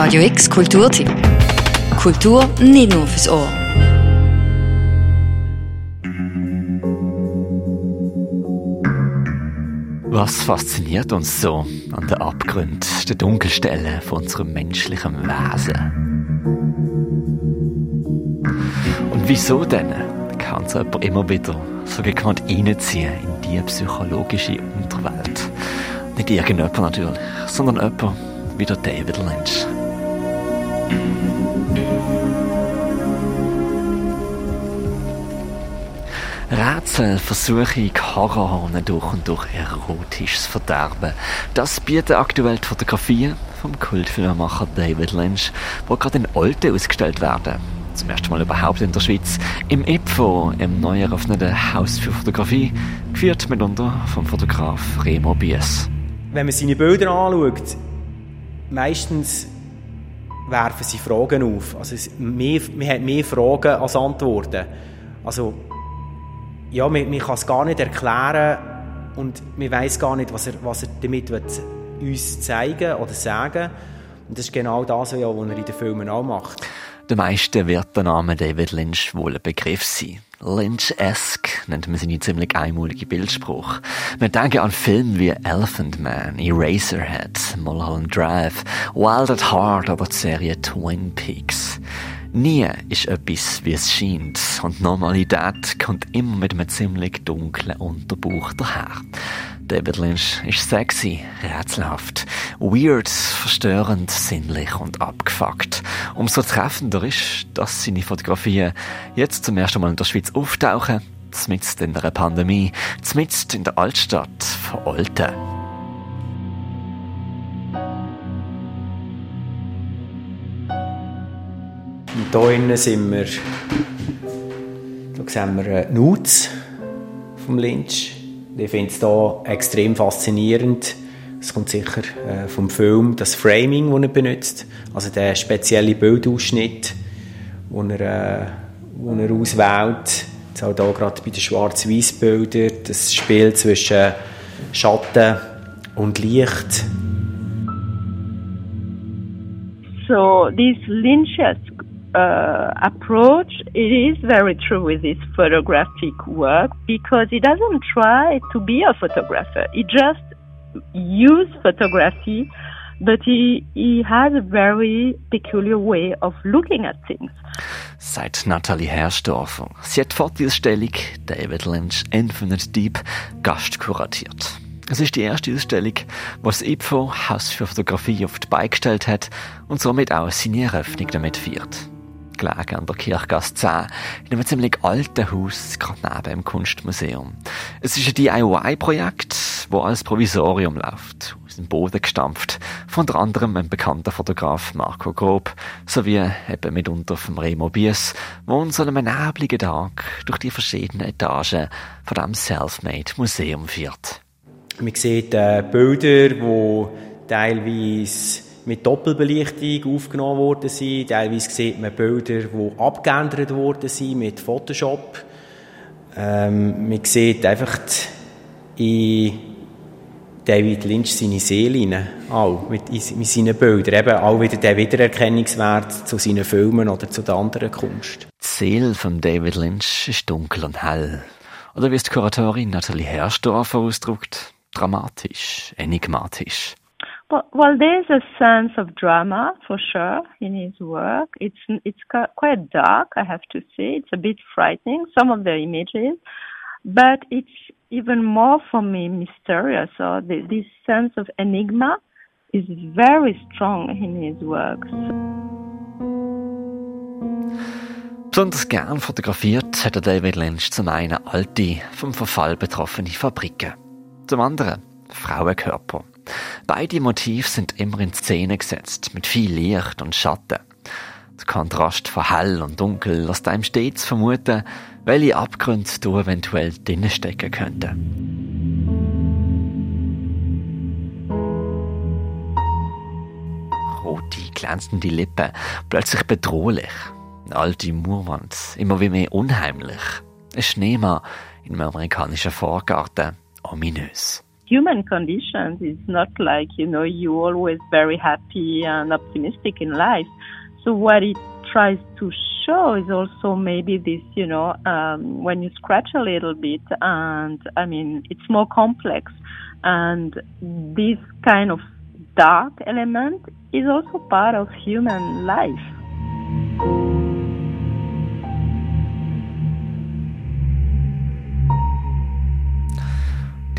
Radio X Kulturtipp. Kultur nicht nur fürs Ohr. Was fasziniert uns so an den Abgründen, den Dunkelstellen von unserem menschlichen Wesen? Und wieso denn kann es immer wieder so gekannt reinziehen in die psychologische Unterwelt? Nicht irgendjemand natürlich, sondern jemand wie der David Lynch. Rätsel, Versuche, Horror durch und durch erotisches Verderben. Das bietet aktuell die Fotografien vom Kultfilmemacher David Lynch, wo gerade in Olten ausgestellt werden. Zum ersten Mal überhaupt in der Schweiz. Im IPFO, im neu eröffneten Haus für Fotografie, geführt mitunter vom Fotograf Remo Bies. Wenn man seine Bilder anschaut, meistens werfen sie Fragen auf. Also es, mehr, man hat mehr Fragen als Antworten. Also ja, man, man kann es gar nicht erklären und man weiß gar nicht, was er, was er damit uns zeigen oder sagen Und das ist genau das, was er in den Filmen auch macht. Den meisten wird der Name David Lynch wohl ein Begriff sein. Lynch-esque nennt man seine ziemlich einmalige Bildspruch. Wir denken an Filme wie Elephant Man, Eraserhead, Mulholland Drive, Wild at Heart oder die Serie Twin Peaks. Nie ist etwas, wie es scheint, und Normalität kommt immer mit einem ziemlich dunklen Unterbauch daher. David Lynch ist sexy, rätselhaft, weird, verstörend, sinnlich und abgefuckt. Umso treffender ist, dass seine Fotografien jetzt zum ersten Mal in der Schweiz auftauchen, zumindest in einer Pandemie, zumindest in der Altstadt von Olten. Hier innen sind wir, da sehen wir Nudes vom Lynch. Ich finde es hier extrem faszinierend. Es kommt sicher äh, vom Film, das Framing, das er benutzt. Also der spezielle Bildausschnitt, den er, äh, den er auswählt. Jetzt auch hier gerade bei den Schwarz-Weiß-Bildern, das Spiel zwischen Schatten und Licht. So this Lynchesque uh, approach, it is very true with his photographic work because he doesn't try to be a photographer. He just uses photography, but he, he has a very peculiar way of looking at things. Sagt Nathalie Herrsdorfer. Sie hat vor dieser Stellung David Lynch Infinite Deep Gast kuratiert. Es ist die erste Ausstellung, das IPFO Haus für Fotografie auf die Beine gestellt hat und somit auch seine Eröffnung damit feiert gelegen an der Kirchgasse 10, in einem ziemlich alten Haus, gerade neben dem Kunstmuseum. Es ist ein DIY-Projekt, das als Provisorium läuft, aus dem Boden gestampft, von unter anderem einem bekannten Fotograf Marco Grob, sowie eben mitunter vom Remo Bies, der uns an einem nebligen Tag durch die verschiedenen Etagen von diesem Selfmade-Museum führt. Man sieht äh, Bilder, die teilweise mit Doppelbelichtung aufgenommen worden sind. Teilweise sieht man Bilder, die abgeändert worden sind mit Photoshop. Ähm, man sieht einfach in David Lynch seine Seele auch mit, mit seinen Bildern. Eben auch wieder der Wiedererkennungswert zu seinen Filmen oder zu der anderen Kunst. Die Seele von David Lynch ist dunkel und hell. Oder wie es die Kuratorin Nathalie Herrsdorfer ausdrückt, dramatisch, enigmatisch. Well, there's a sense of drama for sure in his work. It's it's quite dark, I have to say. It's a bit frightening some of the images, but it's even more for me mysterious. So the, this sense of enigma is very strong in his works. Besonders gern fotografiert hat er David Lynch zum einen alte, vom Verfall betroffene Fabriken, zum anderen Frauenkörper. Beide Motive sind immer in Szene gesetzt, mit viel Licht und Schatten. Der Kontrast von hell und dunkel lässt einem stets vermuten, welche Abgründe du eventuell drinnen stecken könnten. Rote, glänzende Lippen, plötzlich bedrohlich. Eine alte Murwand, immer wie mehr unheimlich. Ein Schneemann in einem amerikanischen Vorgarten, ominös. Human conditions. It's not like, you know, you're always very happy and optimistic in life. So what it tries to show is also maybe this, you know, um, when you scratch a little bit and I mean, it's more complex and this kind of dark element is also part of human life.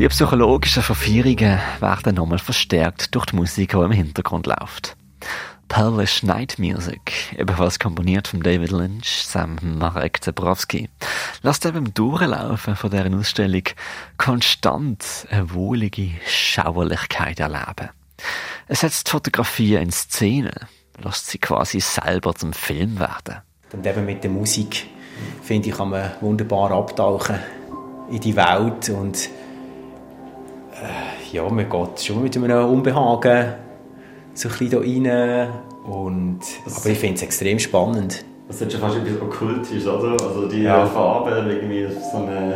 Die psychologischen Verfeierungen werden nochmal verstärkt durch die Musik, die im Hintergrund läuft. Polish Night Music, ebenfalls komponiert von David Lynch, Sam Marek Zebrowski, lässt eben im Durchlaufen von dieser Ausstellung konstant eine wohlige Schauerlichkeit erleben. Es setzt Fotografie in Szene, lässt sie quasi selber zum Film werden. Und eben mit der Musik, finde ich, kann man wunderbar abtauchen in die Welt und ja, man geht schon mit einem Unbehagen so ein bisschen hier rein und, aber ich finde es extrem spannend. Das ist schon fast etwas Okkultisch, oder? Also die ja. Farben, irgendwie so ein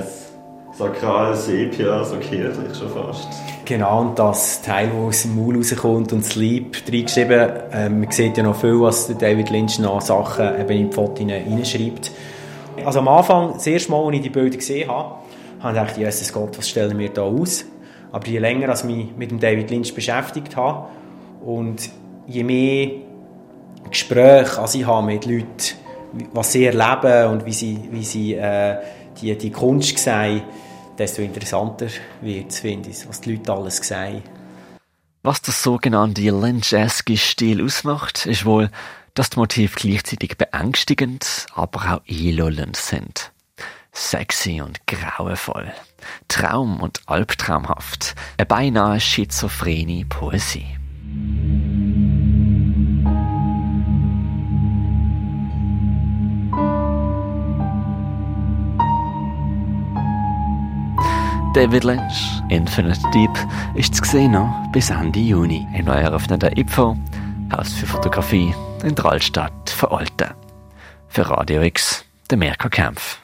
sakrales Sepia, so kirchlich schon fast. Genau, und das Teil, das aus dem Maul rauskommt und Sleep reingeschrieben, äh, man sieht ja noch viel, was David Lynch noch Sachen eben in die Fotos reinschreibt. Also am Anfang, das erste Mal, als ich die Bilder gesehen habe, habe ich gedacht, Jesus Gott, was stellen wir da aus? Aber je länger als ich mich mit dem David Lynch beschäftigt habe und je mehr Gespräche also ich habe mit Leuten, was sie erleben und wie sie, wie sie äh, die, die Kunst sehen, desto interessanter wird es, finde ich, was die Leute alles sehen. Was das sogenannte Lynch-eske Stil ausmacht, ist wohl, dass die Motive gleichzeitig beängstigend, aber auch einlullend sind. Sexy und grauenvoll. Traum- und albtraumhaft. Eine beinahe schizophrene Poesie. David Lynch, Infinite Deep, ist zu sehen noch bis Ende Juni im neu eröffneten IPFO, Haus für Fotografie in von Olten. Für Radio X, der Mirko Kempf.